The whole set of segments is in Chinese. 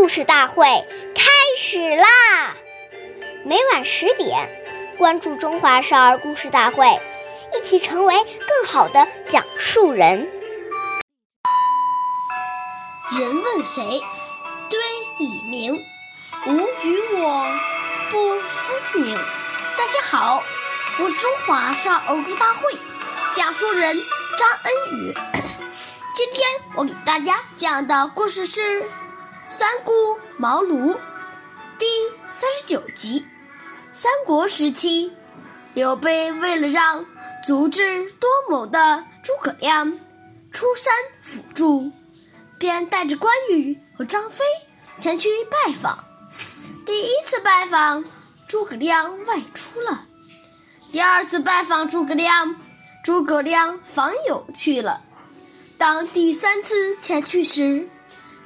故事大会开始啦！每晚十点，关注《中华少儿故事大会》，一起成为更好的讲述人。人问谁，对以明，吾与我不分明。大家好，我是中华少儿故事大会讲述人张恩宇。今天我给大家讲的故事是《三顾茅庐》第三十九集。三国时期，刘备为了让足智多谋的诸葛亮出山辅助，便带着关羽和张飞前去拜访。第一次拜访，诸葛亮外出了；第二次拜访诸葛亮，诸葛亮访友去了。当第三次前去时，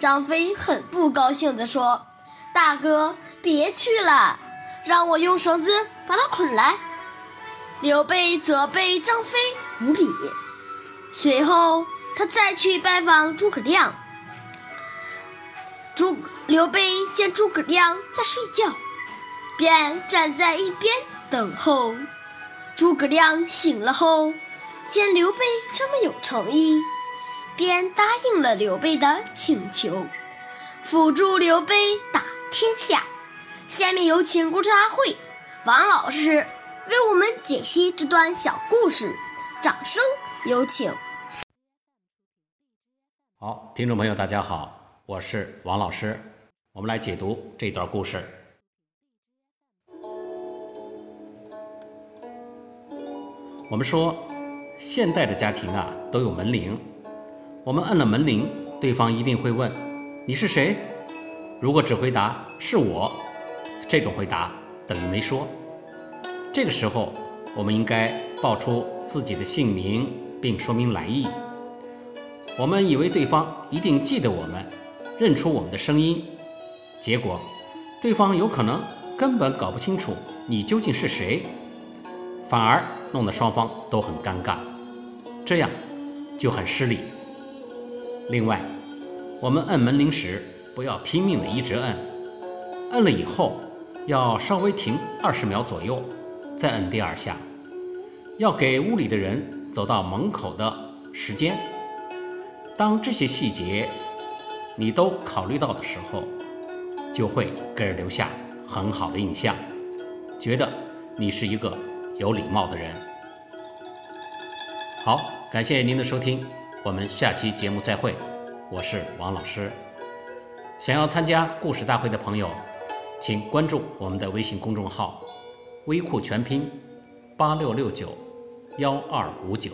张飞很不高兴地说：“大哥，别去了，让我用绳子把他捆来。”刘备责备张飞无礼。随后，他再去拜访诸葛亮。诸刘备见诸葛亮在睡觉，便站在一边等候。诸葛亮醒了后，见刘备这么有诚意。便答应了刘备的请求，辅助刘备打天下。下面有请故事大会王老师为我们解析这段小故事，掌声有请。好，听众朋友，大家好，我是王老师，我们来解读这段故事。我们说，现代的家庭啊，都有门铃。我们摁了门铃，对方一定会问：“你是谁？”如果只回答“是我”，这种回答等于没说。这个时候，我们应该报出自己的姓名，并说明来意。我们以为对方一定记得我们，认出我们的声音，结果对方有可能根本搞不清楚你究竟是谁，反而弄得双方都很尴尬，这样就很失礼。另外，我们摁门铃时不要拼命的一直摁，摁了以后要稍微停二十秒左右，再摁第二下，要给屋里的人走到门口的时间。当这些细节你都考虑到的时候，就会给人留下很好的印象，觉得你是一个有礼貌的人。好，感谢您的收听。我们下期节目再会，我是王老师。想要参加故事大会的朋友，请关注我们的微信公众号“微库全拼八六六九幺二五九”。